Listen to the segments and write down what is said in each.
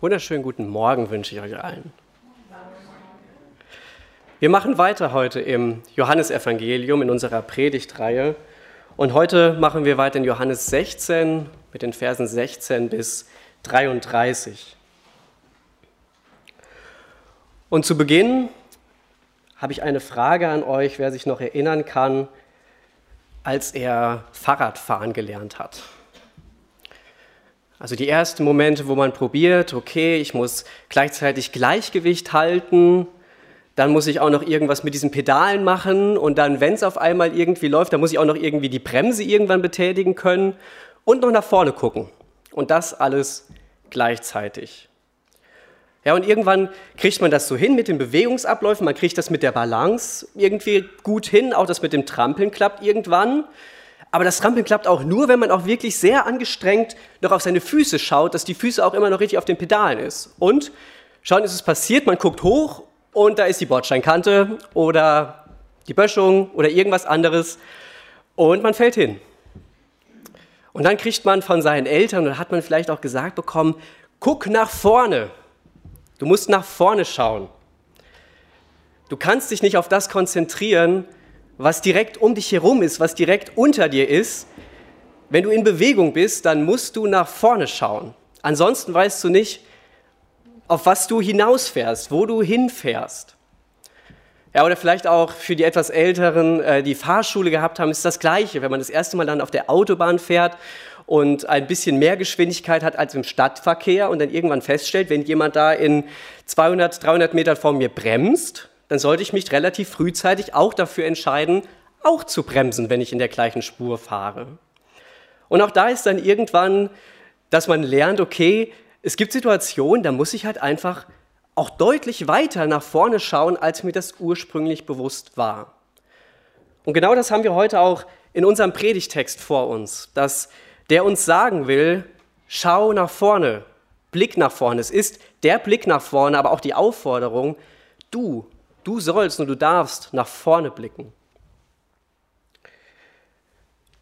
Wunderschönen guten Morgen wünsche ich euch allen. Wir machen weiter heute im Johannesevangelium in unserer Predigtreihe. Und heute machen wir weiter in Johannes 16 mit den Versen 16 bis 33. Und zu Beginn habe ich eine Frage an euch, wer sich noch erinnern kann, als er Fahrradfahren gelernt hat. Also die ersten Momente, wo man probiert, okay, ich muss gleichzeitig Gleichgewicht halten, dann muss ich auch noch irgendwas mit diesen Pedalen machen und dann, wenn es auf einmal irgendwie läuft, dann muss ich auch noch irgendwie die Bremse irgendwann betätigen können und noch nach vorne gucken. Und das alles gleichzeitig. Ja, und irgendwann kriegt man das so hin mit den Bewegungsabläufen, man kriegt das mit der Balance irgendwie gut hin, auch das mit dem Trampeln klappt irgendwann. Aber das Trampeln klappt auch nur, wenn man auch wirklich sehr angestrengt noch auf seine Füße schaut, dass die Füße auch immer noch richtig auf den Pedalen ist. Und schauen, ist es passiert, man guckt hoch und da ist die Bordsteinkante oder die Böschung oder irgendwas anderes und man fällt hin. Und dann kriegt man von seinen Eltern, oder hat man vielleicht auch gesagt bekommen, guck nach vorne. Du musst nach vorne schauen. Du kannst dich nicht auf das konzentrieren, was direkt um dich herum ist, was direkt unter dir ist, wenn du in Bewegung bist, dann musst du nach vorne schauen. Ansonsten weißt du nicht, auf was du hinausfährst, wo du hinfährst. Ja, oder vielleicht auch für die etwas Älteren, äh, die Fahrschule gehabt haben, ist das Gleiche. Wenn man das erste Mal dann auf der Autobahn fährt und ein bisschen mehr Geschwindigkeit hat als im Stadtverkehr und dann irgendwann feststellt, wenn jemand da in 200, 300 Metern vor mir bremst, dann sollte ich mich relativ frühzeitig auch dafür entscheiden, auch zu bremsen, wenn ich in der gleichen Spur fahre. Und auch da ist dann irgendwann, dass man lernt, okay, es gibt Situationen, da muss ich halt einfach auch deutlich weiter nach vorne schauen, als mir das ursprünglich bewusst war. Und genau das haben wir heute auch in unserem Predigtext vor uns, dass der uns sagen will, schau nach vorne, Blick nach vorne. Es ist der Blick nach vorne, aber auch die Aufforderung, du Du sollst und du darfst nach vorne blicken.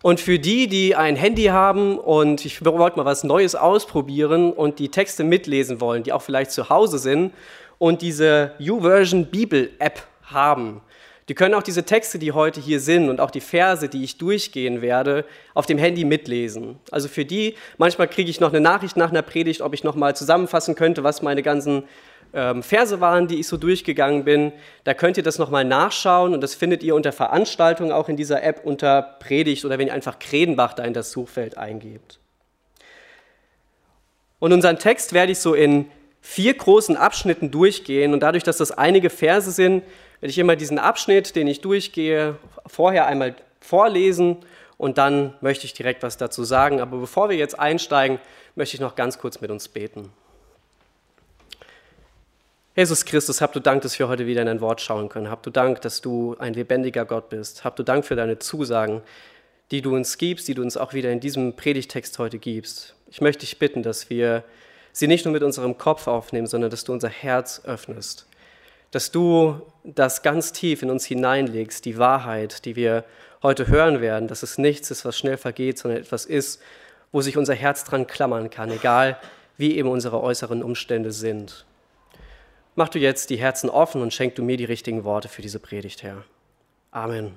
Und für die, die ein Handy haben und ich wollte mal was Neues ausprobieren und die Texte mitlesen wollen, die auch vielleicht zu Hause sind und diese YouVersion Bibel App haben, die können auch diese Texte, die heute hier sind und auch die Verse, die ich durchgehen werde, auf dem Handy mitlesen. Also für die, manchmal kriege ich noch eine Nachricht nach einer Predigt, ob ich noch mal zusammenfassen könnte, was meine ganzen ähm, Verse waren, die ich so durchgegangen bin. Da könnt ihr das nochmal nachschauen und das findet ihr unter Veranstaltung auch in dieser App unter Predigt oder wenn ihr einfach Kredenbach da in das Suchfeld eingebt. Und unseren Text werde ich so in vier großen Abschnitten durchgehen und dadurch, dass das einige Verse sind, werde ich immer diesen Abschnitt, den ich durchgehe, vorher einmal vorlesen und dann möchte ich direkt was dazu sagen. Aber bevor wir jetzt einsteigen, möchte ich noch ganz kurz mit uns beten. Jesus Christus, hab du Dank, dass wir heute wieder in dein Wort schauen können. Hab du Dank, dass du ein lebendiger Gott bist. Hab du Dank für deine Zusagen, die du uns gibst, die du uns auch wieder in diesem Predigtext heute gibst. Ich möchte dich bitten, dass wir sie nicht nur mit unserem Kopf aufnehmen, sondern dass du unser Herz öffnest. Dass du das ganz tief in uns hineinlegst, die Wahrheit, die wir heute hören werden, dass es nichts ist, was schnell vergeht, sondern etwas ist, wo sich unser Herz dran klammern kann, egal wie eben unsere äußeren Umstände sind. Mach du jetzt die Herzen offen und schenk du mir die richtigen Worte für diese Predigt, Herr. Amen.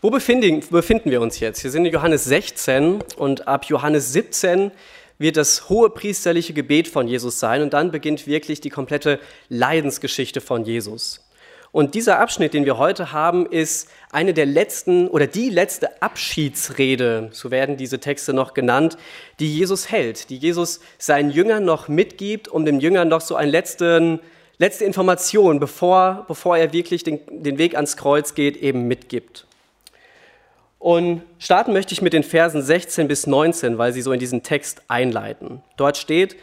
Wo befinden, befinden wir uns jetzt? Wir sind in Johannes 16 und ab Johannes 17 wird das hohe priesterliche Gebet von Jesus sein und dann beginnt wirklich die komplette Leidensgeschichte von Jesus. Und dieser Abschnitt, den wir heute haben, ist eine der letzten oder die letzte Abschiedsrede, so werden diese Texte noch genannt, die Jesus hält, die Jesus seinen Jüngern noch mitgibt, um den Jüngern noch so eine letzte, Information, bevor, bevor er wirklich den, den Weg ans Kreuz geht, eben mitgibt. Und starten möchte ich mit den Versen 16 bis 19, weil sie so in diesen Text einleiten. Dort steht,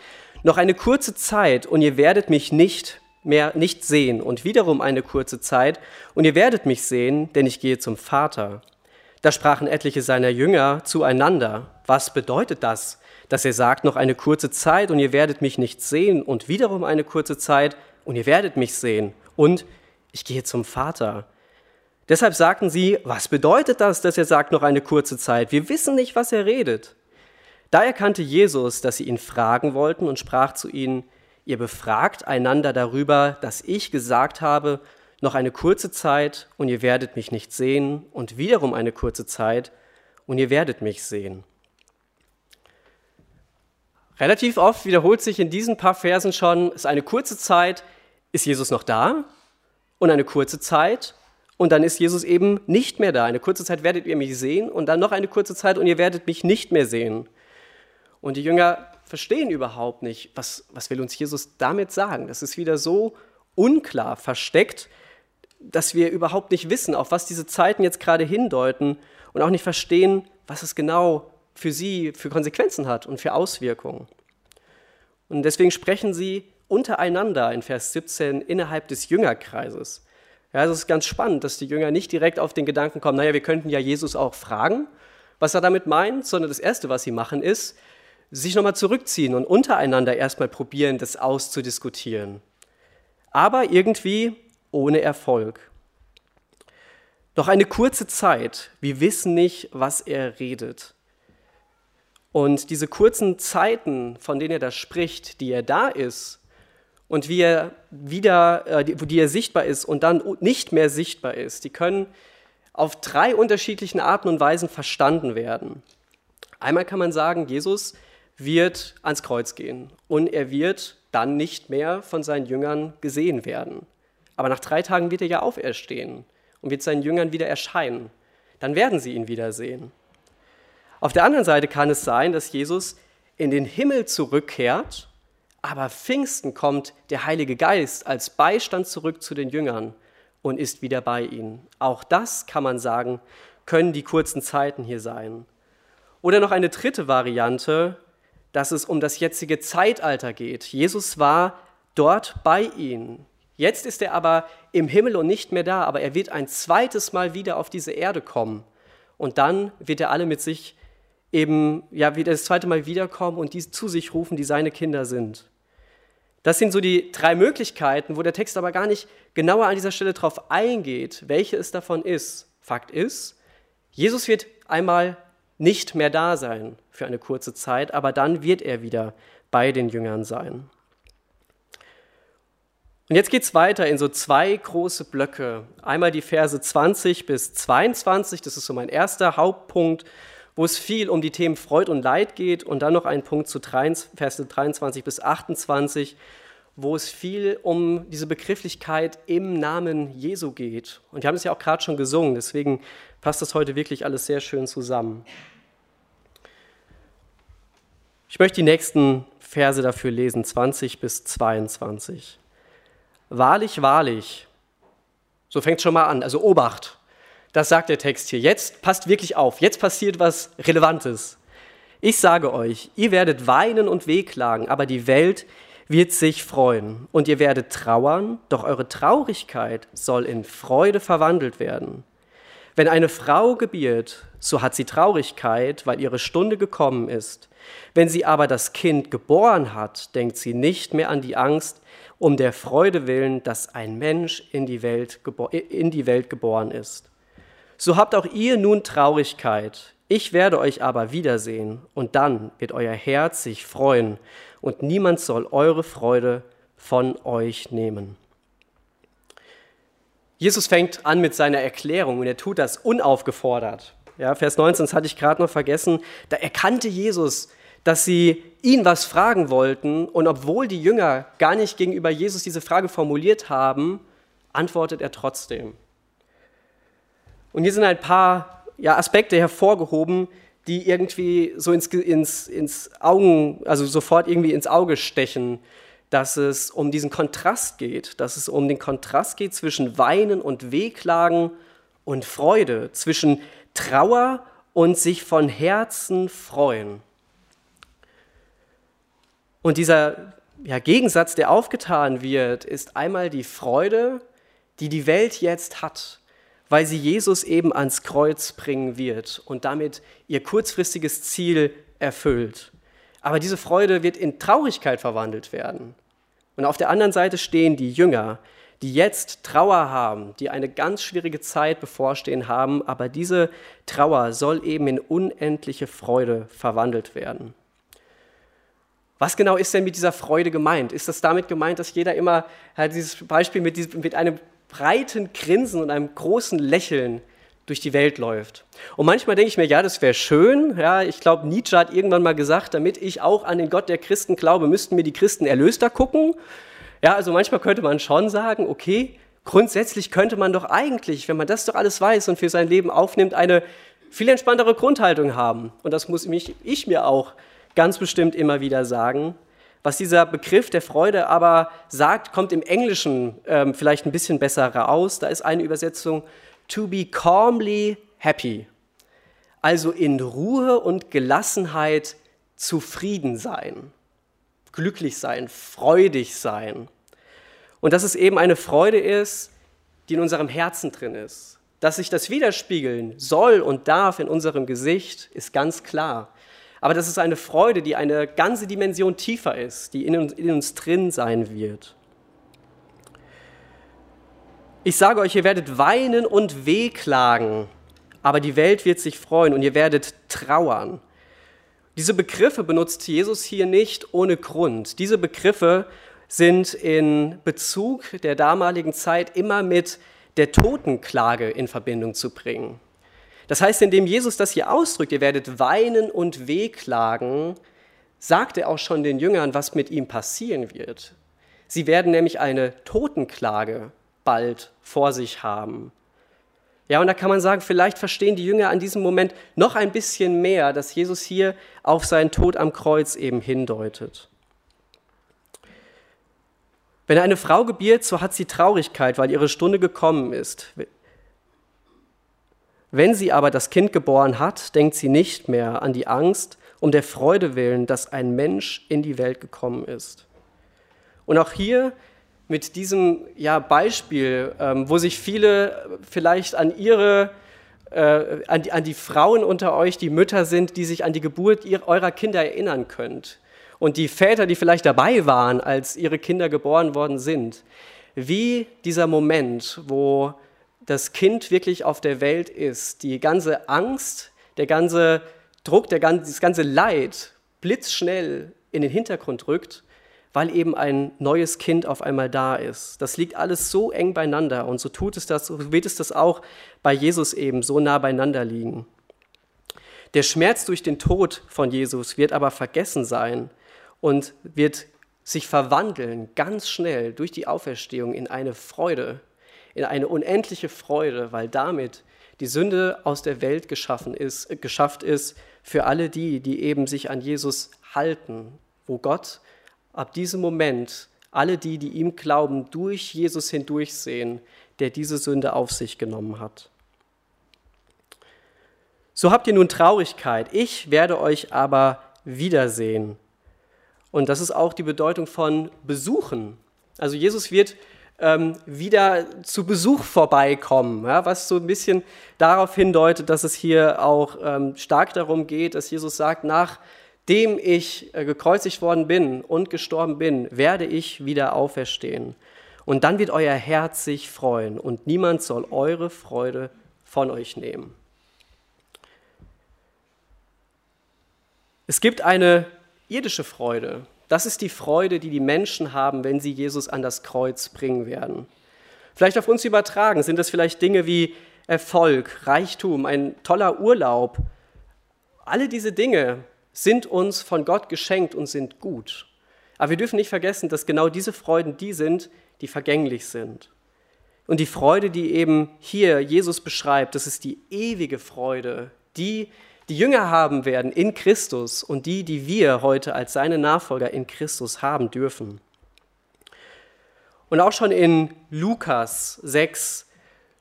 noch eine kurze Zeit und ihr werdet mich nicht mehr nicht sehen und wiederum eine kurze Zeit, und ihr werdet mich sehen, denn ich gehe zum Vater. Da sprachen etliche seiner Jünger zueinander, was bedeutet das, dass er sagt, noch eine kurze Zeit und ihr werdet mich nicht sehen und wiederum eine kurze Zeit und ihr werdet mich sehen und ich gehe zum Vater. Deshalb sagten sie, was bedeutet das, dass er sagt, noch eine kurze Zeit? Wir wissen nicht, was er redet. Da erkannte Jesus, dass sie ihn fragen wollten und sprach zu ihnen, ihr befragt einander darüber, dass ich gesagt habe, noch eine kurze Zeit und ihr werdet mich nicht sehen und wiederum eine kurze Zeit und ihr werdet mich sehen. Relativ oft wiederholt sich in diesen paar Versen schon, es ist eine kurze Zeit, ist Jesus noch da und eine kurze Zeit und dann ist Jesus eben nicht mehr da. Eine kurze Zeit werdet ihr mich sehen und dann noch eine kurze Zeit und ihr werdet mich nicht mehr sehen. Und die Jünger verstehen überhaupt nicht, was, was will uns Jesus damit sagen. Das ist wieder so unklar, versteckt, dass wir überhaupt nicht wissen, auf was diese Zeiten jetzt gerade hindeuten und auch nicht verstehen, was es genau für sie für Konsequenzen hat und für Auswirkungen. Und deswegen sprechen sie untereinander in Vers 17 innerhalb des Jüngerkreises. Ja, es ist ganz spannend, dass die Jünger nicht direkt auf den Gedanken kommen, naja, wir könnten ja Jesus auch fragen, was er damit meint, sondern das Erste, was sie machen, ist, sich nochmal zurückziehen und untereinander erstmal probieren, das auszudiskutieren. Aber irgendwie ohne Erfolg. Noch eine kurze Zeit, wir wissen nicht, was er redet. Und diese kurzen Zeiten, von denen er da spricht, die er da ist und wie er wieder, äh, die er sichtbar ist und dann nicht mehr sichtbar ist, die können auf drei unterschiedlichen Arten und Weisen verstanden werden. Einmal kann man sagen, Jesus wird ans Kreuz gehen und er wird dann nicht mehr von seinen Jüngern gesehen werden. Aber nach drei Tagen wird er ja auferstehen und wird seinen Jüngern wieder erscheinen. Dann werden sie ihn wiedersehen. Auf der anderen Seite kann es sein, dass Jesus in den Himmel zurückkehrt, aber Pfingsten kommt der Heilige Geist als Beistand zurück zu den Jüngern und ist wieder bei ihnen. Auch das kann man sagen, können die kurzen Zeiten hier sein. Oder noch eine dritte Variante, dass es um das jetzige Zeitalter geht. Jesus war dort bei ihnen. Jetzt ist er aber im Himmel und nicht mehr da, aber er wird ein zweites Mal wieder auf diese Erde kommen. Und dann wird er alle mit sich eben, ja, wieder das zweite Mal wiederkommen und die zu sich rufen, die seine Kinder sind. Das sind so die drei Möglichkeiten, wo der Text aber gar nicht genauer an dieser Stelle drauf eingeht, welche es davon ist. Fakt ist, Jesus wird einmal nicht mehr da sein für eine kurze Zeit, aber dann wird er wieder bei den Jüngern sein. Und jetzt geht es weiter in so zwei große Blöcke. Einmal die Verse 20 bis 22, das ist so mein erster Hauptpunkt, wo es viel um die Themen Freud und Leid geht. Und dann noch ein Punkt zu Verse 23 bis 28, wo es viel um diese Begrifflichkeit im Namen Jesu geht. Und wir haben es ja auch gerade schon gesungen, deswegen passt das heute wirklich alles sehr schön zusammen. Ich möchte die nächsten Verse dafür lesen, 20 bis 22. Wahrlich, wahrlich, so fängt es schon mal an, also Obacht, das sagt der Text hier. Jetzt passt wirklich auf, jetzt passiert was Relevantes. Ich sage euch, ihr werdet weinen und wehklagen, aber die Welt wird sich freuen. Und ihr werdet trauern, doch eure Traurigkeit soll in Freude verwandelt werden. Wenn eine Frau gebiert, so hat sie Traurigkeit, weil ihre Stunde gekommen ist. Wenn sie aber das Kind geboren hat, denkt sie nicht mehr an die Angst, um der Freude willen, dass ein Mensch in die Welt, in die Welt geboren ist. So habt auch ihr nun Traurigkeit. Ich werde euch aber wiedersehen, und dann wird euer Herz sich freuen, und niemand soll eure Freude von euch nehmen. Jesus fängt an mit seiner Erklärung und er tut das unaufgefordert. Ja, Vers 19, das hatte ich gerade noch vergessen. Da erkannte Jesus, dass sie ihn was fragen wollten und obwohl die Jünger gar nicht gegenüber Jesus diese Frage formuliert haben, antwortet er trotzdem. Und hier sind ein paar ja, Aspekte hervorgehoben, die irgendwie so ins, ins, ins Augen, also sofort irgendwie ins Auge stechen dass es um diesen Kontrast geht, dass es um den Kontrast geht zwischen Weinen und Wehklagen und Freude, zwischen Trauer und sich von Herzen freuen. Und dieser ja, Gegensatz, der aufgetan wird, ist einmal die Freude, die die Welt jetzt hat, weil sie Jesus eben ans Kreuz bringen wird und damit ihr kurzfristiges Ziel erfüllt. Aber diese Freude wird in Traurigkeit verwandelt werden. Und auf der anderen Seite stehen die Jünger, die jetzt Trauer haben, die eine ganz schwierige Zeit bevorstehen haben, aber diese Trauer soll eben in unendliche Freude verwandelt werden. Was genau ist denn mit dieser Freude gemeint? Ist das damit gemeint, dass jeder immer halt dieses Beispiel mit, diesem, mit einem breiten Grinsen und einem großen Lächeln durch die Welt läuft? Und manchmal denke ich mir, ja, das wäre schön. Ja, ich glaube, Nietzsche hat irgendwann mal gesagt, damit ich auch an den Gott der Christen glaube, müssten mir die Christen erlöster gucken. Ja, also manchmal könnte man schon sagen, okay, grundsätzlich könnte man doch eigentlich, wenn man das doch alles weiß und für sein Leben aufnimmt, eine viel entspanntere Grundhaltung haben. Und das muss mich, ich mir auch ganz bestimmt immer wieder sagen. Was dieser Begriff der Freude aber sagt, kommt im Englischen ähm, vielleicht ein bisschen besser raus. Da ist eine Übersetzung, to be calmly happy. Also in Ruhe und Gelassenheit zufrieden sein glücklich sein, freudig sein. Und dass es eben eine Freude ist, die in unserem Herzen drin ist. Dass sich das widerspiegeln soll und darf in unserem Gesicht, ist ganz klar. Aber das ist eine Freude, die eine ganze Dimension tiefer ist, die in uns, in uns drin sein wird. Ich sage euch, ihr werdet weinen und wehklagen, aber die Welt wird sich freuen und ihr werdet trauern. Diese Begriffe benutzt Jesus hier nicht ohne Grund. Diese Begriffe sind in Bezug der damaligen Zeit immer mit der Totenklage in Verbindung zu bringen. Das heißt, indem Jesus das hier ausdrückt, ihr werdet weinen und wehklagen, sagt er auch schon den Jüngern, was mit ihm passieren wird. Sie werden nämlich eine Totenklage bald vor sich haben. Ja, und da kann man sagen, vielleicht verstehen die Jünger an diesem Moment noch ein bisschen mehr, dass Jesus hier auf seinen Tod am Kreuz eben hindeutet. Wenn eine Frau gebiert, so hat sie Traurigkeit, weil ihre Stunde gekommen ist. Wenn sie aber das Kind geboren hat, denkt sie nicht mehr an die Angst um der Freude willen, dass ein Mensch in die Welt gekommen ist. Und auch hier mit diesem ja, Beispiel, ähm, wo sich viele vielleicht an ihre, äh, an, die, an, die, Frauen unter euch, die Mütter sind, die sich an die Geburt ihrer, eurer Kinder erinnern könnt. Und die Väter, die vielleicht dabei waren, als ihre Kinder geboren worden sind. Wie dieser Moment, wo das Kind wirklich auf der Welt ist, die ganze Angst, der ganze Druck, der ganze, das ganze Leid blitzschnell in den Hintergrund rückt weil eben ein neues Kind auf einmal da ist. Das liegt alles so eng beieinander und so tut es das, so wird es das auch bei Jesus eben so nah beieinander liegen. Der Schmerz durch den Tod von Jesus wird aber vergessen sein und wird sich verwandeln ganz schnell durch die Auferstehung in eine Freude, in eine unendliche Freude, weil damit die Sünde aus der Welt geschaffen ist, äh, geschafft ist für alle die, die eben sich an Jesus halten, wo Gott ab diesem Moment alle die, die ihm glauben, durch Jesus hindurchsehen, der diese Sünde auf sich genommen hat. So habt ihr nun Traurigkeit, ich werde euch aber wiedersehen. Und das ist auch die Bedeutung von besuchen. Also Jesus wird ähm, wieder zu Besuch vorbeikommen, ja, was so ein bisschen darauf hindeutet, dass es hier auch ähm, stark darum geht, dass Jesus sagt, nach dem ich äh, gekreuzigt worden bin und gestorben bin, werde ich wieder auferstehen. Und dann wird euer Herz sich freuen und niemand soll eure Freude von euch nehmen. Es gibt eine irdische Freude. Das ist die Freude, die die Menschen haben, wenn sie Jesus an das Kreuz bringen werden. Vielleicht auf uns übertragen sind das vielleicht Dinge wie Erfolg, Reichtum, ein toller Urlaub. Alle diese Dinge sind uns von Gott geschenkt und sind gut. Aber wir dürfen nicht vergessen, dass genau diese Freuden die sind, die vergänglich sind. Und die Freude, die eben hier Jesus beschreibt, das ist die ewige Freude, die die Jünger haben werden in Christus und die, die wir heute als seine Nachfolger in Christus haben dürfen. Und auch schon in Lukas 6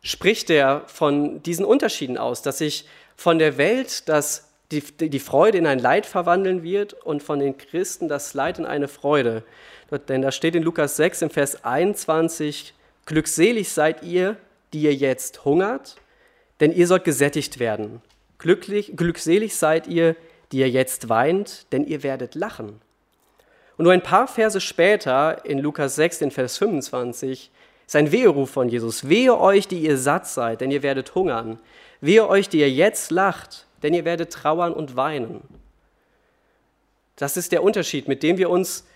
spricht er von diesen Unterschieden aus, dass sich von der Welt das die, die Freude in ein Leid verwandeln wird und von den Christen das Leid in eine Freude. Denn da steht in Lukas 6 im Vers 21, glückselig seid ihr, die ihr jetzt hungert, denn ihr sollt gesättigt werden. Glücklich, glückselig seid ihr, die ihr jetzt weint, denn ihr werdet lachen. Und nur ein paar Verse später, in Lukas 6, in Vers 25, Sein Weheruf von Jesus. Wehe euch, die ihr satt seid, denn ihr werdet hungern. Wehe euch, die ihr jetzt lacht, denn ihr werdet trauern und weinen. Das ist der Unterschied, mit dem wir uns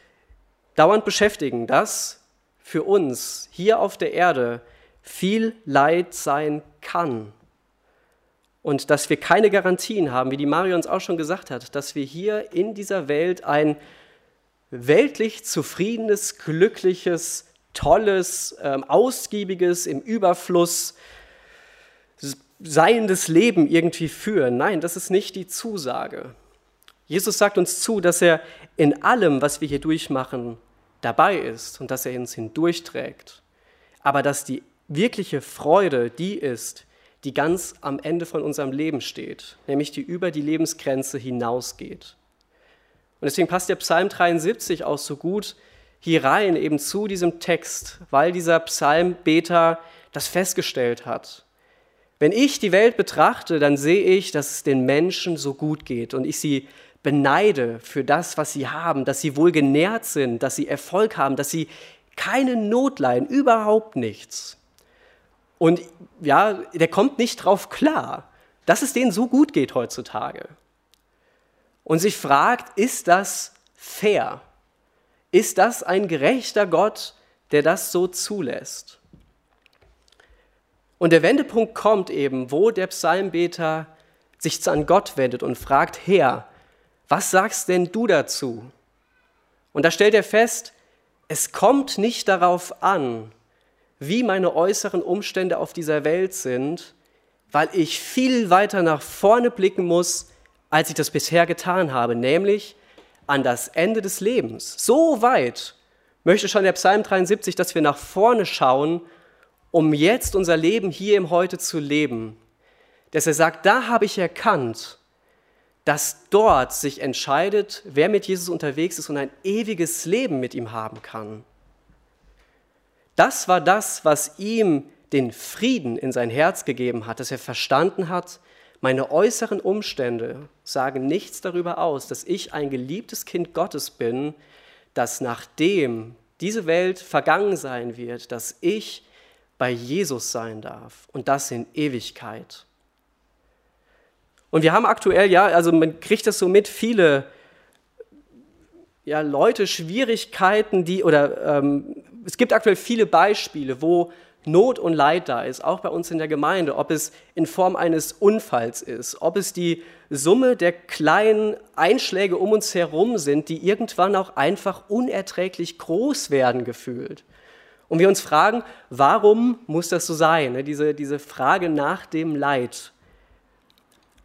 dauernd beschäftigen, dass für uns hier auf der Erde viel Leid sein kann. Und dass wir keine Garantien haben, wie die Mario uns auch schon gesagt hat, dass wir hier in dieser Welt ein weltlich zufriedenes, glückliches, tolles, ähm, ausgiebiges, im Überfluss seiendes Leben irgendwie führen. Nein, das ist nicht die Zusage. Jesus sagt uns zu, dass er in allem, was wir hier durchmachen, dabei ist und dass er uns hindurchträgt. Aber dass die wirkliche Freude die ist, die ganz am Ende von unserem Leben steht, nämlich die über die Lebensgrenze hinausgeht. Und deswegen passt der Psalm 73 auch so gut hier rein, eben zu diesem Text, weil dieser Psalmbeter das festgestellt hat. Wenn ich die Welt betrachte, dann sehe ich, dass es den Menschen so gut geht und ich sie beneide für das, was sie haben, dass sie wohl genährt sind, dass sie Erfolg haben, dass sie keine Not leiden, überhaupt nichts. Und ja, der kommt nicht drauf klar, dass es denen so gut geht heutzutage. Und sich fragt, ist das fair? Ist das ein gerechter Gott, der das so zulässt? Und der Wendepunkt kommt eben, wo der Psalmbeter sich an Gott wendet und fragt, Herr, was sagst denn du dazu? Und da stellt er fest, es kommt nicht darauf an, wie meine äußeren Umstände auf dieser Welt sind, weil ich viel weiter nach vorne blicken muss, als ich das bisher getan habe, nämlich an das Ende des Lebens. So weit möchte schon der Psalm 73, dass wir nach vorne schauen, um jetzt unser Leben hier im Heute zu leben. Dass er sagt, da habe ich erkannt, dass dort sich entscheidet, wer mit Jesus unterwegs ist und ein ewiges Leben mit ihm haben kann. Das war das, was ihm den Frieden in sein Herz gegeben hat, dass er verstanden hat, meine äußeren Umstände sagen nichts darüber aus, dass ich ein geliebtes Kind Gottes bin, dass nachdem diese Welt vergangen sein wird, dass ich bei Jesus sein darf und das in Ewigkeit. Und wir haben aktuell, ja, also man kriegt das so mit, viele ja, Leute, Schwierigkeiten, die, oder ähm, es gibt aktuell viele Beispiele, wo Not und Leid da ist, auch bei uns in der Gemeinde, ob es in Form eines Unfalls ist, ob es die Summe der kleinen Einschläge um uns herum sind, die irgendwann auch einfach unerträglich groß werden gefühlt. Und wir uns fragen, warum muss das so sein? Ne, diese, diese Frage nach dem Leid.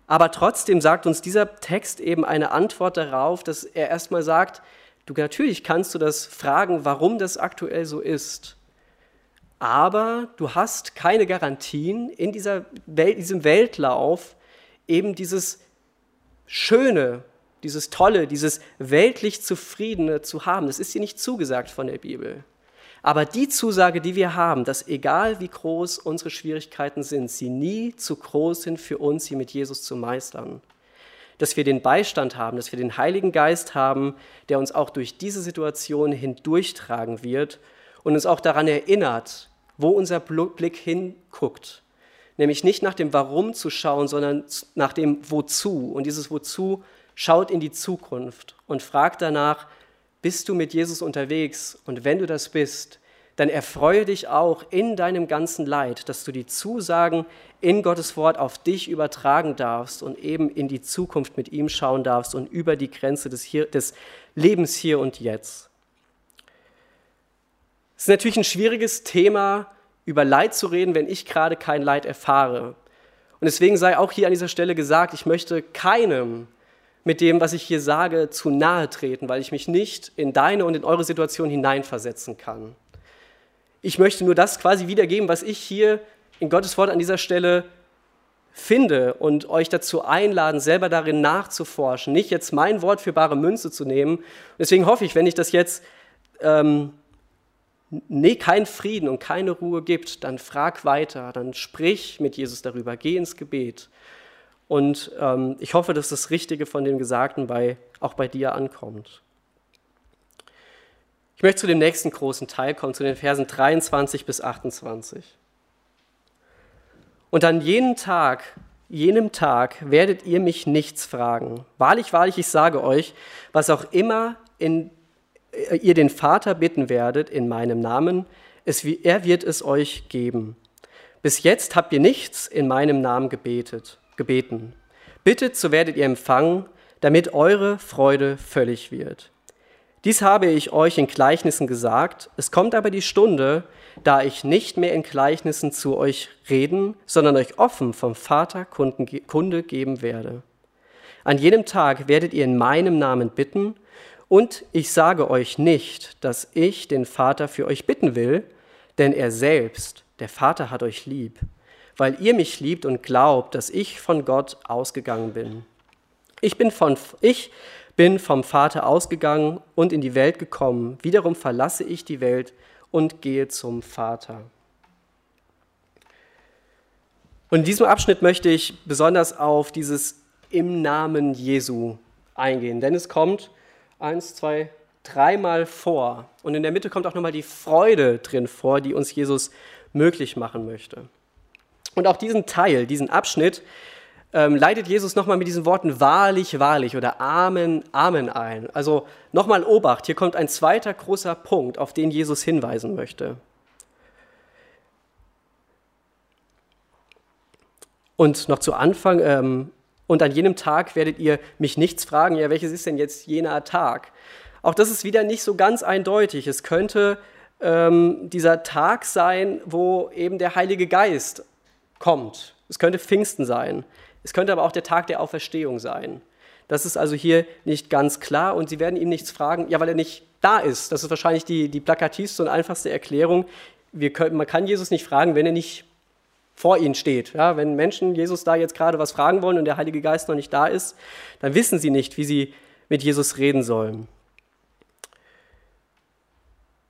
Aber trotzdem sagt uns dieser Text eben eine Antwort darauf, dass er erstmal sagt, du natürlich kannst du das fragen, warum das aktuell so ist aber du hast keine Garantien in dieser Welt, diesem Weltlauf eben dieses Schöne, dieses Tolle, dieses weltlich Zufriedene zu haben. Das ist dir nicht zugesagt von der Bibel. Aber die Zusage, die wir haben, dass egal wie groß unsere Schwierigkeiten sind, sie nie zu groß sind für uns, sie mit Jesus zu meistern. Dass wir den Beistand haben, dass wir den Heiligen Geist haben, der uns auch durch diese Situation hindurchtragen wird und uns auch daran erinnert, wo unser Blick hinguckt. Nämlich nicht nach dem Warum zu schauen, sondern nach dem Wozu. Und dieses Wozu schaut in die Zukunft und fragt danach, bist du mit Jesus unterwegs? Und wenn du das bist, dann erfreue dich auch in deinem ganzen Leid, dass du die Zusagen in Gottes Wort auf dich übertragen darfst und eben in die Zukunft mit ihm schauen darfst und über die Grenze des, hier, des Lebens hier und jetzt. Es ist natürlich ein schwieriges Thema, über Leid zu reden, wenn ich gerade kein Leid erfahre. Und deswegen sei auch hier an dieser Stelle gesagt, ich möchte keinem mit dem, was ich hier sage, zu nahe treten, weil ich mich nicht in deine und in eure Situation hineinversetzen kann. Ich möchte nur das quasi wiedergeben, was ich hier in Gottes Wort an dieser Stelle finde und euch dazu einladen, selber darin nachzuforschen, nicht jetzt mein Wort für bare Münze zu nehmen. deswegen hoffe ich, wenn ich das jetzt ähm, nee, kein Frieden und keine Ruhe gibt, dann frag weiter, dann sprich mit Jesus darüber, geh ins Gebet. Und ähm, ich hoffe, dass das Richtige von dem Gesagten bei, auch bei dir ankommt. Ich möchte zu dem nächsten großen Teil kommen, zu den Versen 23 bis 28. Und an jenem Tag, jenem Tag werdet ihr mich nichts fragen. Wahrlich, wahrlich, ich sage euch, was auch immer in, äh, ihr den Vater bitten werdet in meinem Namen, es, er wird es euch geben. Bis jetzt habt ihr nichts in meinem Namen gebetet, gebeten. Bittet, so werdet ihr empfangen, damit eure Freude völlig wird. Dies habe ich euch in Gleichnissen gesagt. Es kommt aber die Stunde, da ich nicht mehr in Gleichnissen zu euch reden, sondern euch offen vom Vater Kunde geben werde. An jedem Tag werdet ihr in meinem Namen bitten, und ich sage euch nicht, dass ich den Vater für euch bitten will, denn er selbst, der Vater hat euch lieb, weil ihr mich liebt und glaubt, dass ich von Gott ausgegangen bin. Ich bin, von, ich bin vom Vater ausgegangen und in die Welt gekommen. Wiederum verlasse ich die Welt und gehe zum Vater. Und in diesem Abschnitt möchte ich besonders auf dieses im Namen Jesu eingehen, denn es kommt eins, zwei, dreimal vor. Und in der Mitte kommt auch nochmal die Freude drin vor, die uns Jesus möglich machen möchte. Und auch diesen Teil, diesen Abschnitt, ähm, leitet Jesus nochmal mit diesen Worten wahrlich, wahrlich oder Amen, Amen ein. Also nochmal Obacht, hier kommt ein zweiter großer Punkt, auf den Jesus hinweisen möchte. Und noch zu Anfang, ähm, und an jenem Tag werdet ihr mich nichts fragen, ja, welches ist denn jetzt jener Tag? Auch das ist wieder nicht so ganz eindeutig. Es könnte ähm, dieser Tag sein, wo eben der Heilige Geist kommt. Es könnte Pfingsten sein. Es könnte aber auch der Tag der Auferstehung sein. Das ist also hier nicht ganz klar und sie werden ihm nichts fragen, ja, weil er nicht da ist. Das ist wahrscheinlich die, die plakativste und einfachste Erklärung. Können, man kann Jesus nicht fragen, wenn er nicht vor ihnen steht. Ja, wenn Menschen Jesus da jetzt gerade was fragen wollen und der Heilige Geist noch nicht da ist, dann wissen sie nicht, wie sie mit Jesus reden sollen.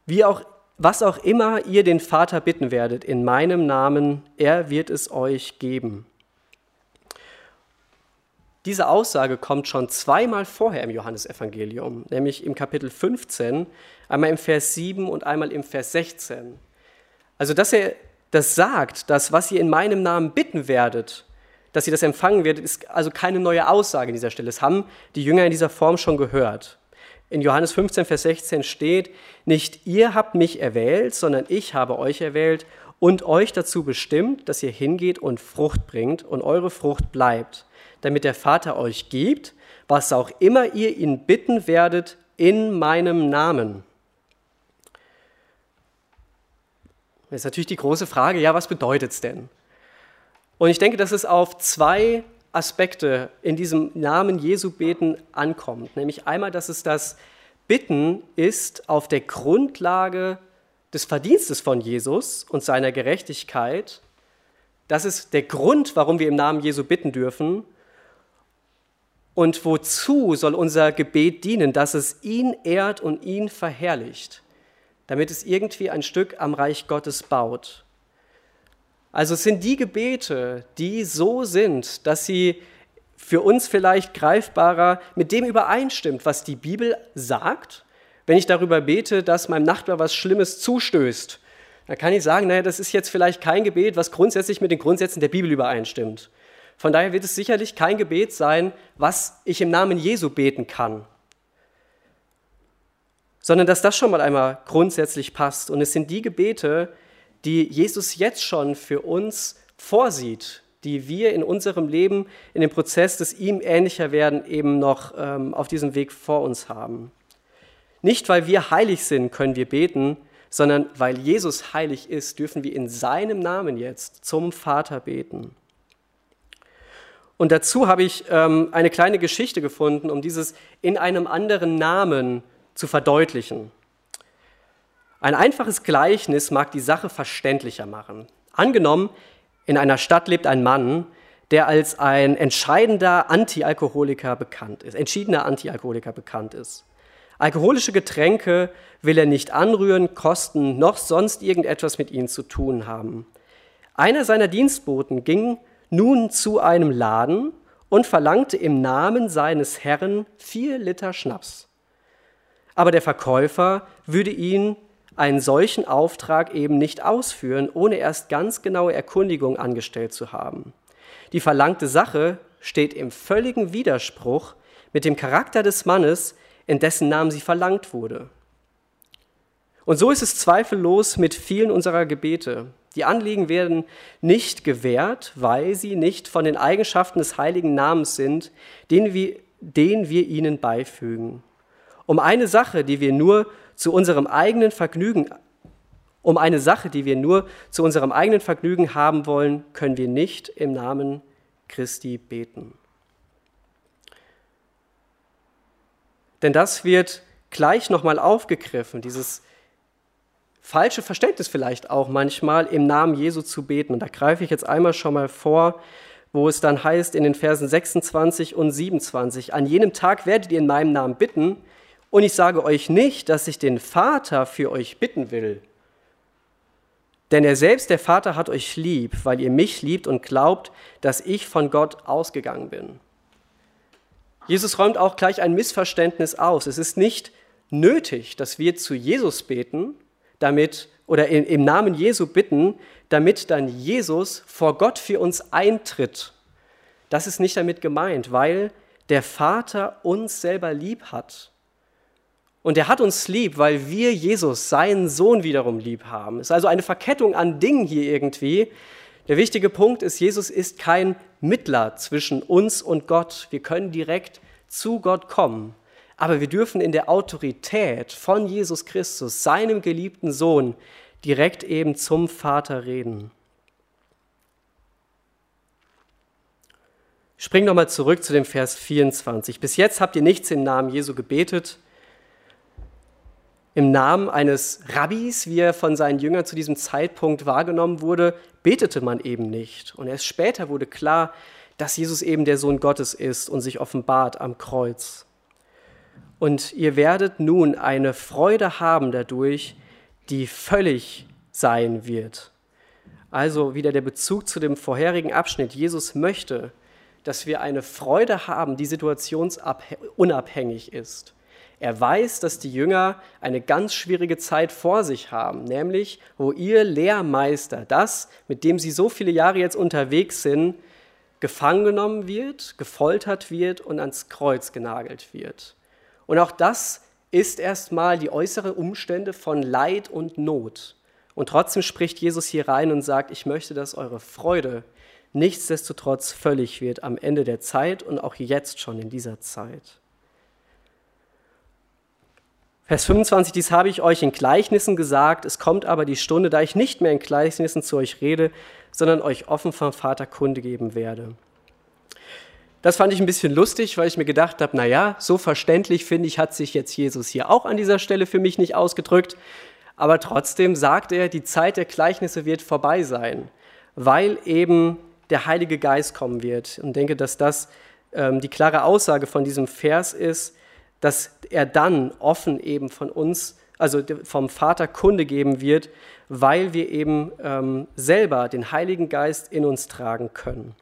Wie auch, was auch immer ihr den Vater bitten werdet in meinem Namen, er wird es euch geben. Diese Aussage kommt schon zweimal vorher im Johannesevangelium, nämlich im Kapitel 15, einmal im Vers 7 und einmal im Vers 16. Also, dass er das sagt, dass was ihr in meinem Namen bitten werdet, dass ihr das empfangen werdet, ist also keine neue Aussage an dieser Stelle. Das haben die Jünger in dieser Form schon gehört. In Johannes 15, Vers 16 steht, nicht ihr habt mich erwählt, sondern ich habe euch erwählt und euch dazu bestimmt, dass ihr hingeht und Frucht bringt und eure Frucht bleibt damit der Vater euch gibt, was auch immer ihr ihn bitten werdet in meinem Namen. Jetzt ist natürlich die große Frage, ja, was bedeutet es denn? Und ich denke, dass es auf zwei Aspekte in diesem Namen Jesu beten ankommt. Nämlich einmal, dass es das Bitten ist auf der Grundlage des Verdienstes von Jesus und seiner Gerechtigkeit. Das ist der Grund, warum wir im Namen Jesu bitten dürfen. Und wozu soll unser Gebet dienen? Dass es ihn ehrt und ihn verherrlicht, damit es irgendwie ein Stück am Reich Gottes baut. Also es sind die Gebete, die so sind, dass sie für uns vielleicht greifbarer mit dem übereinstimmt, was die Bibel sagt. Wenn ich darüber bete, dass meinem Nachbar was Schlimmes zustößt, dann kann ich sagen, naja, das ist jetzt vielleicht kein Gebet, was grundsätzlich mit den Grundsätzen der Bibel übereinstimmt. Von daher wird es sicherlich kein Gebet sein, was ich im Namen Jesu beten kann, sondern dass das schon mal einmal grundsätzlich passt. Und es sind die Gebete, die Jesus jetzt schon für uns vorsieht, die wir in unserem Leben, in dem Prozess des ihm ähnlicher werden, eben noch ähm, auf diesem Weg vor uns haben. Nicht, weil wir heilig sind, können wir beten, sondern weil Jesus heilig ist, dürfen wir in seinem Namen jetzt zum Vater beten. Und dazu habe ich ähm, eine kleine Geschichte gefunden, um dieses in einem anderen Namen zu verdeutlichen. Ein einfaches Gleichnis mag die Sache verständlicher machen. Angenommen, in einer Stadt lebt ein Mann, der als ein entscheidender Antialkoholiker bekannt ist, entschiedener Antialkoholiker bekannt ist. Alkoholische Getränke will er nicht anrühren, kosten, noch sonst irgendetwas mit ihnen zu tun haben. Einer seiner Dienstboten ging nun zu einem Laden und verlangte im Namen seines Herrn vier Liter Schnaps. Aber der Verkäufer würde ihn einen solchen Auftrag eben nicht ausführen, ohne erst ganz genaue Erkundigung angestellt zu haben. Die verlangte Sache steht im völligen Widerspruch mit dem Charakter des Mannes, in dessen Namen sie verlangt wurde. Und so ist es zweifellos mit vielen unserer Gebete. Die Anliegen werden nicht gewährt, weil sie nicht von den Eigenschaften des heiligen Namens sind, den wir, den wir ihnen beifügen. Um eine Sache, die wir nur zu unserem eigenen Vergnügen, um eine Sache, die wir nur zu unserem eigenen Vergnügen haben wollen, können wir nicht im Namen Christi beten. Denn das wird gleich nochmal aufgegriffen, dieses falsche Verständnis vielleicht auch manchmal, im Namen Jesu zu beten. Und da greife ich jetzt einmal schon mal vor, wo es dann heißt in den Versen 26 und 27, an jenem Tag werdet ihr in meinem Namen bitten, und ich sage euch nicht, dass ich den Vater für euch bitten will. Denn er selbst, der Vater, hat euch lieb, weil ihr mich liebt und glaubt, dass ich von Gott ausgegangen bin. Jesus räumt auch gleich ein Missverständnis aus. Es ist nicht nötig, dass wir zu Jesus beten, damit oder im Namen Jesu bitten, damit dann Jesus vor Gott für uns eintritt. Das ist nicht damit gemeint, weil der Vater uns selber lieb hat. Und er hat uns lieb, weil wir Jesus, seinen Sohn, wiederum lieb haben. Es ist also eine Verkettung an Dingen hier irgendwie. Der wichtige Punkt ist, Jesus ist kein Mittler zwischen uns und Gott. Wir können direkt zu Gott kommen. Aber wir dürfen in der Autorität von Jesus Christus, seinem geliebten Sohn, direkt eben zum Vater reden. Spring nochmal zurück zu dem Vers 24. Bis jetzt habt ihr nichts im Namen Jesu gebetet. Im Namen eines Rabbis, wie er von seinen Jüngern zu diesem Zeitpunkt wahrgenommen wurde, betete man eben nicht. Und erst später wurde klar, dass Jesus eben der Sohn Gottes ist und sich offenbart am Kreuz. Und ihr werdet nun eine Freude haben dadurch, die völlig sein wird. Also wieder der Bezug zu dem vorherigen Abschnitt. Jesus möchte, dass wir eine Freude haben, die situationsunabhängig ist. Er weiß, dass die Jünger eine ganz schwierige Zeit vor sich haben, nämlich wo ihr Lehrmeister, das, mit dem sie so viele Jahre jetzt unterwegs sind, gefangen genommen wird, gefoltert wird und ans Kreuz genagelt wird. Und auch das ist erstmal die äußere Umstände von Leid und Not. Und trotzdem spricht Jesus hier rein und sagt, ich möchte, dass eure Freude nichtsdestotrotz völlig wird am Ende der Zeit und auch jetzt schon in dieser Zeit. Vers 25, dies habe ich euch in Gleichnissen gesagt, es kommt aber die Stunde, da ich nicht mehr in Gleichnissen zu euch rede, sondern euch offen vom Vater Kunde geben werde. Das fand ich ein bisschen lustig, weil ich mir gedacht habe, naja, so verständlich finde ich, hat sich jetzt Jesus hier auch an dieser Stelle für mich nicht ausgedrückt. Aber trotzdem sagt er, die Zeit der Gleichnisse wird vorbei sein, weil eben der Heilige Geist kommen wird. Und denke, dass das ähm, die klare Aussage von diesem Vers ist, dass er dann offen eben von uns, also vom Vater Kunde geben wird, weil wir eben ähm, selber den Heiligen Geist in uns tragen können.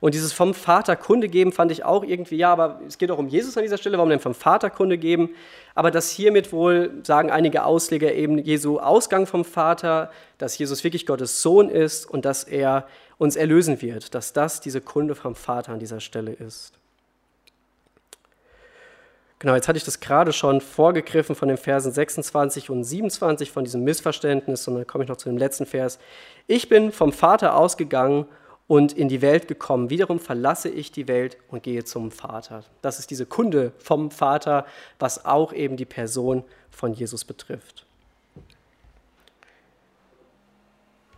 Und dieses vom Vater Kunde geben fand ich auch irgendwie, ja, aber es geht auch um Jesus an dieser Stelle, warum denn vom Vater Kunde geben? Aber dass hiermit wohl, sagen einige Ausleger, eben Jesu Ausgang vom Vater, dass Jesus wirklich Gottes Sohn ist und dass er uns erlösen wird, dass das diese Kunde vom Vater an dieser Stelle ist. Genau, jetzt hatte ich das gerade schon vorgegriffen von den Versen 26 und 27 von diesem Missverständnis und dann komme ich noch zu dem letzten Vers. Ich bin vom Vater ausgegangen und in die Welt gekommen. Wiederum verlasse ich die Welt und gehe zum Vater. Das ist diese Kunde vom Vater, was auch eben die Person von Jesus betrifft.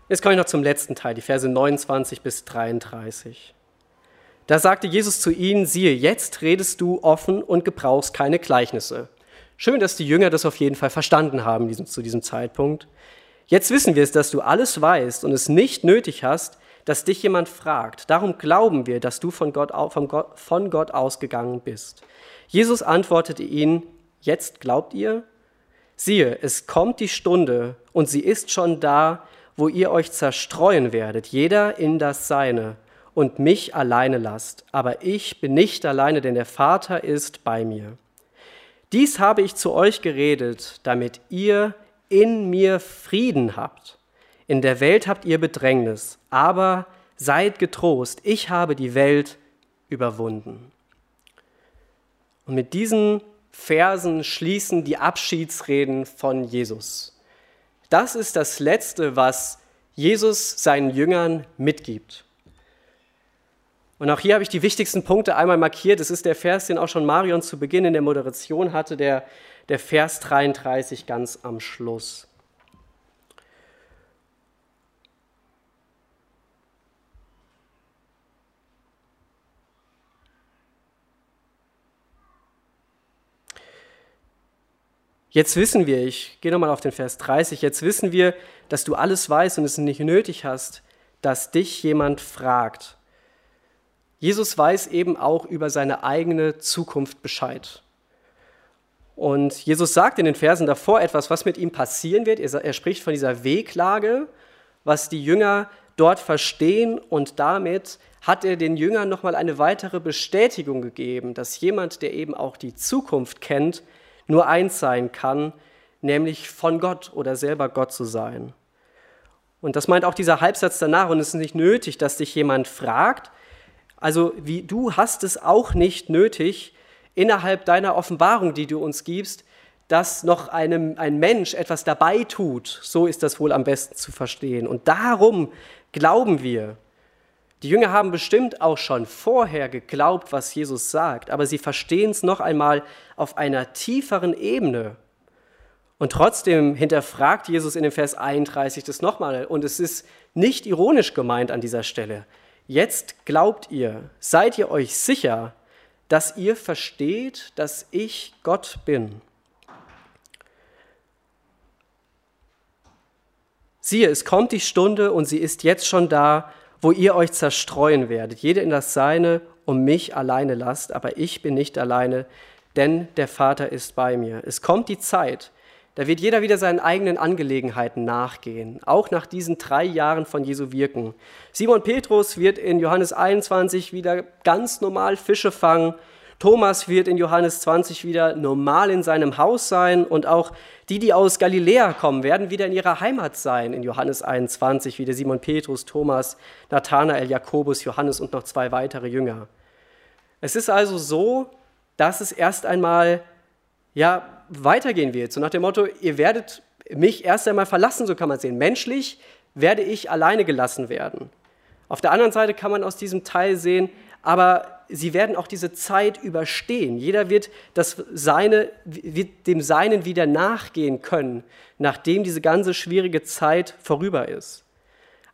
Jetzt komme ich noch zum letzten Teil, die Verse 29 bis 33. Da sagte Jesus zu ihnen, siehe, jetzt redest du offen und gebrauchst keine Gleichnisse. Schön, dass die Jünger das auf jeden Fall verstanden haben zu diesem Zeitpunkt. Jetzt wissen wir es, dass du alles weißt und es nicht nötig hast, dass dich jemand fragt. Darum glauben wir, dass du von Gott, von Gott, von Gott ausgegangen bist. Jesus antwortete ihnen, jetzt glaubt ihr? Siehe, es kommt die Stunde und sie ist schon da, wo ihr euch zerstreuen werdet, jeder in das Seine, und mich alleine lasst. Aber ich bin nicht alleine, denn der Vater ist bei mir. Dies habe ich zu euch geredet, damit ihr in mir Frieden habt. In der Welt habt ihr Bedrängnis, aber seid getrost, ich habe die Welt überwunden. Und mit diesen Versen schließen die Abschiedsreden von Jesus. Das ist das Letzte, was Jesus seinen Jüngern mitgibt. Und auch hier habe ich die wichtigsten Punkte einmal markiert. Es ist der Vers, den auch schon Marion zu Beginn in der Moderation hatte, der, der Vers 33 ganz am Schluss. Jetzt wissen wir, ich gehe nochmal auf den Vers 30, jetzt wissen wir, dass du alles weißt und es nicht nötig hast, dass dich jemand fragt. Jesus weiß eben auch über seine eigene Zukunft Bescheid. Und Jesus sagt in den Versen davor etwas, was mit ihm passieren wird. Er spricht von dieser Weglage, was die Jünger dort verstehen und damit hat er den Jüngern nochmal eine weitere Bestätigung gegeben, dass jemand, der eben auch die Zukunft kennt, nur eins sein kann, nämlich von Gott oder selber Gott zu sein. Und das meint auch dieser Halbsatz danach, und es ist nicht nötig, dass dich jemand fragt. Also wie du hast es auch nicht nötig, innerhalb deiner Offenbarung, die du uns gibst, dass noch einem, ein Mensch etwas dabei tut. So ist das wohl am besten zu verstehen. Und darum glauben wir. Die Jünger haben bestimmt auch schon vorher geglaubt, was Jesus sagt, aber sie verstehen es noch einmal auf einer tieferen Ebene. Und trotzdem hinterfragt Jesus in dem Vers 31 das nochmal. Und es ist nicht ironisch gemeint an dieser Stelle. Jetzt glaubt ihr, seid ihr euch sicher, dass ihr versteht, dass ich Gott bin. Siehe, es kommt die Stunde und sie ist jetzt schon da, wo ihr euch zerstreuen werdet, jeder in das Seine um mich alleine lasst, aber ich bin nicht alleine, denn der Vater ist bei mir. Es kommt die Zeit, da wird jeder wieder seinen eigenen Angelegenheiten nachgehen, auch nach diesen drei Jahren von Jesu Wirken. Simon Petrus wird in Johannes 21 wieder ganz normal Fische fangen. Thomas wird in Johannes 20 wieder normal in seinem Haus sein und auch die, die aus Galiläa kommen, werden wieder in ihrer Heimat sein. In Johannes 21 wieder Simon Petrus, Thomas, Nathanael, Jakobus, Johannes und noch zwei weitere Jünger. Es ist also so, dass es erst einmal ja weitergehen wird. So nach dem Motto, ihr werdet mich erst einmal verlassen, so kann man sehen. Menschlich werde ich alleine gelassen werden. Auf der anderen Seite kann man aus diesem Teil sehen, aber sie werden auch diese Zeit überstehen. Jeder wird, das Seine, wird dem Seinen wieder nachgehen können, nachdem diese ganze schwierige Zeit vorüber ist.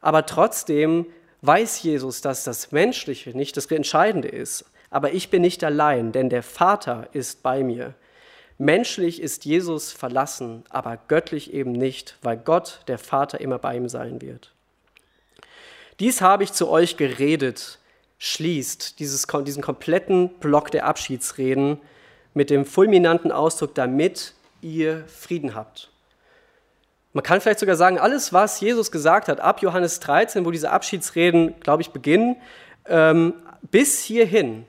Aber trotzdem weiß Jesus, dass das Menschliche nicht das Entscheidende ist. Aber ich bin nicht allein, denn der Vater ist bei mir. Menschlich ist Jesus verlassen, aber göttlich eben nicht, weil Gott, der Vater, immer bei ihm sein wird. Dies habe ich zu euch geredet, schließt dieses, diesen kompletten Block der Abschiedsreden mit dem fulminanten Ausdruck, damit ihr Frieden habt. Man kann vielleicht sogar sagen, alles, was Jesus gesagt hat, ab Johannes 13, wo diese Abschiedsreden, glaube ich, beginnen, ähm, bis hierhin,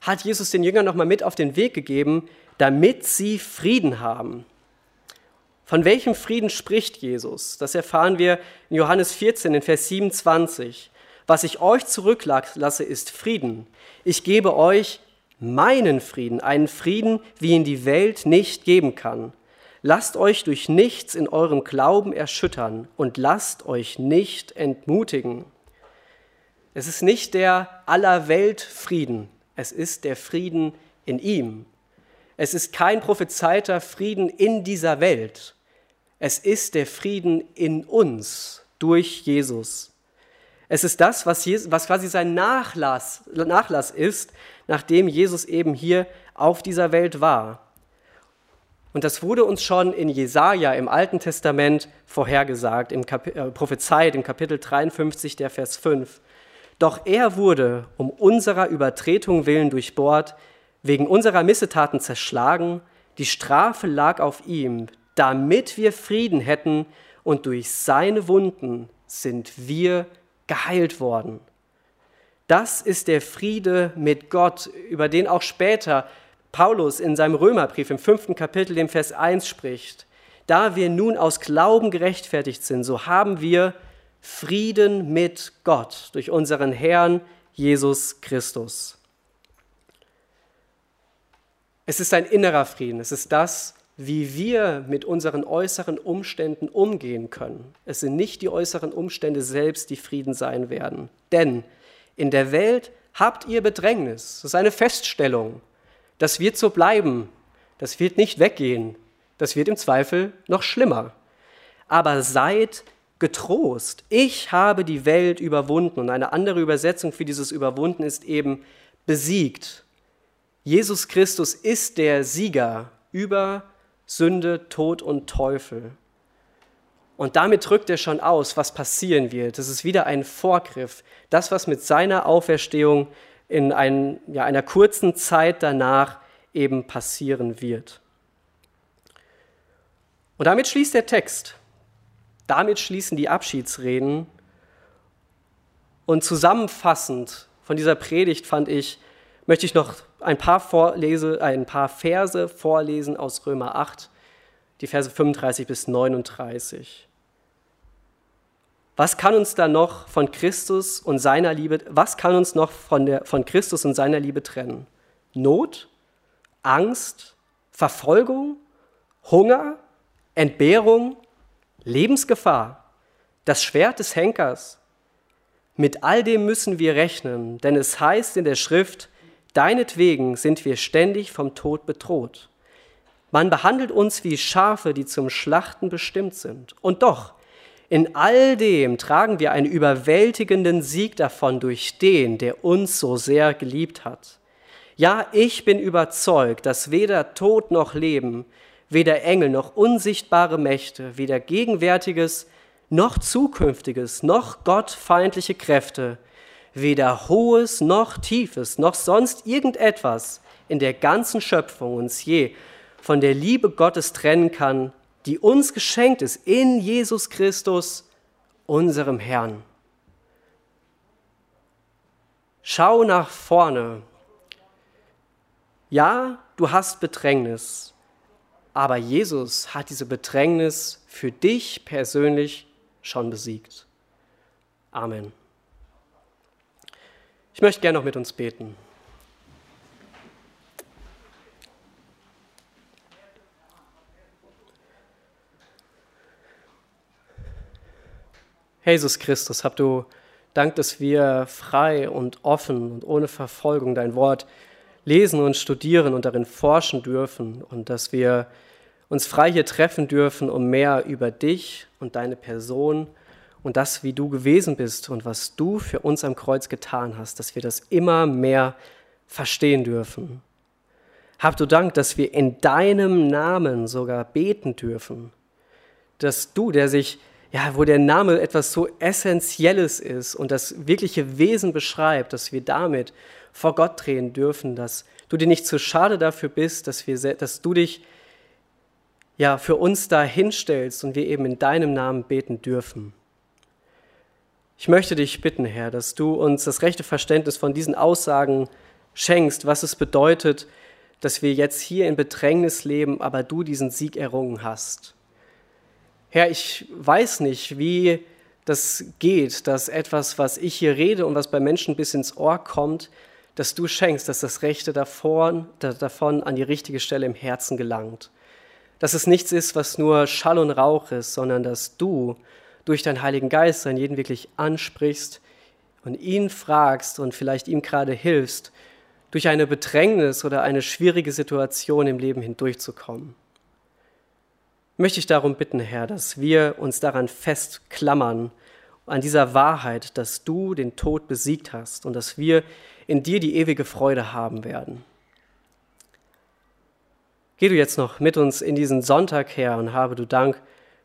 hat Jesus den Jüngern nochmal mit auf den Weg gegeben, damit sie Frieden haben. Von welchem Frieden spricht Jesus? Das erfahren wir in Johannes 14, in Vers 27. Was ich euch zurücklasse, ist Frieden. Ich gebe euch meinen Frieden, einen Frieden, wie ihn die Welt nicht geben kann. Lasst euch durch nichts in eurem Glauben erschüttern und lasst euch nicht entmutigen. Es ist nicht der aller Welt Frieden, es ist der Frieden in ihm. Es ist kein prophezeiter Frieden in dieser Welt. Es ist der Frieden in uns durch Jesus. Es ist das, was, Jesus, was quasi sein Nachlass, Nachlass ist, nachdem Jesus eben hier auf dieser Welt war. Und das wurde uns schon in Jesaja im Alten Testament vorhergesagt, im Kap äh, prophezeit im Kapitel 53, der Vers 5. Doch er wurde um unserer Übertretung willen durchbohrt, wegen unserer Missetaten zerschlagen, die Strafe lag auf ihm, damit wir Frieden hätten, und durch seine Wunden sind wir geheilt worden. Das ist der Friede mit Gott, über den auch später Paulus in seinem Römerbrief im fünften Kapitel, dem Vers 1 spricht, da wir nun aus Glauben gerechtfertigt sind, so haben wir Frieden mit Gott durch unseren Herrn Jesus Christus. Es ist ein innerer Frieden. Es ist das, wie wir mit unseren äußeren Umständen umgehen können. Es sind nicht die äußeren Umstände selbst, die Frieden sein werden. Denn in der Welt habt ihr Bedrängnis. Das ist eine Feststellung. Das wird so bleiben. Das wird nicht weggehen. Das wird im Zweifel noch schlimmer. Aber seid getrost. Ich habe die Welt überwunden. Und eine andere Übersetzung für dieses überwunden ist eben besiegt. Jesus Christus ist der Sieger über Sünde, Tod und Teufel. Und damit drückt er schon aus, was passieren wird. Das ist wieder ein Vorgriff. Das, was mit seiner Auferstehung in ein, ja, einer kurzen Zeit danach eben passieren wird. Und damit schließt der Text. Damit schließen die Abschiedsreden. Und zusammenfassend von dieser Predigt fand ich, möchte ich noch ein paar, Vorlese, ein paar Verse vorlesen aus Römer 8, die Verse 35 bis 39. Was kann uns da noch von Christus und seiner Liebe, was kann uns noch von, der, von Christus und seiner Liebe trennen? Not, Angst, Verfolgung, Hunger, Entbehrung, Lebensgefahr, das Schwert des Henkers. Mit all dem müssen wir rechnen, denn es heißt in der Schrift, Deinetwegen sind wir ständig vom Tod bedroht. Man behandelt uns wie Schafe, die zum Schlachten bestimmt sind. Und doch, in all dem tragen wir einen überwältigenden Sieg davon durch den, der uns so sehr geliebt hat. Ja, ich bin überzeugt, dass weder Tod noch Leben, weder Engel noch unsichtbare Mächte, weder gegenwärtiges noch zukünftiges noch gottfeindliche Kräfte, weder hohes noch tiefes noch sonst irgendetwas in der ganzen Schöpfung uns je von der Liebe Gottes trennen kann, die uns geschenkt ist in Jesus Christus, unserem Herrn. Schau nach vorne. Ja, du hast Bedrängnis, aber Jesus hat diese Bedrängnis für dich persönlich schon besiegt. Amen. Ich möchte gerne noch mit uns beten. Jesus Christus, hab du Dank, dass wir frei und offen und ohne Verfolgung dein Wort lesen und studieren und darin forschen dürfen und dass wir uns frei hier treffen dürfen, um mehr über dich und deine Person zu und das, wie du gewesen bist und was du für uns am Kreuz getan hast, dass wir das immer mehr verstehen dürfen. Hab du Dank, dass wir in deinem Namen sogar beten dürfen. Dass du, der sich, ja, wo der Name etwas so Essentielles ist und das wirkliche Wesen beschreibt, dass wir damit vor Gott drehen dürfen, dass du dir nicht zu schade dafür bist, dass, wir, dass du dich ja, für uns da hinstellst und wir eben in deinem Namen beten dürfen. Ich möchte dich bitten, Herr, dass du uns das rechte Verständnis von diesen Aussagen schenkst, was es bedeutet, dass wir jetzt hier in Bedrängnis leben, aber du diesen Sieg errungen hast. Herr, ich weiß nicht, wie das geht, dass etwas, was ich hier rede und was bei Menschen bis ins Ohr kommt, dass du schenkst, dass das Rechte davon, davon an die richtige Stelle im Herzen gelangt. Dass es nichts ist, was nur Schall und Rauch ist, sondern dass du durch deinen Heiligen Geist an jeden wirklich ansprichst und ihn fragst und vielleicht ihm gerade hilfst, durch eine Bedrängnis oder eine schwierige Situation im Leben hindurchzukommen. Möchte ich darum bitten, Herr, dass wir uns daran festklammern, an dieser Wahrheit, dass du den Tod besiegt hast und dass wir in dir die ewige Freude haben werden. Geh du jetzt noch mit uns in diesen Sonntag her und habe du Dank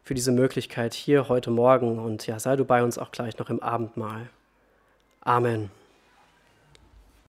für diese Möglichkeit hier heute Morgen und ja, sei du bei uns auch gleich noch im Abendmahl. Amen.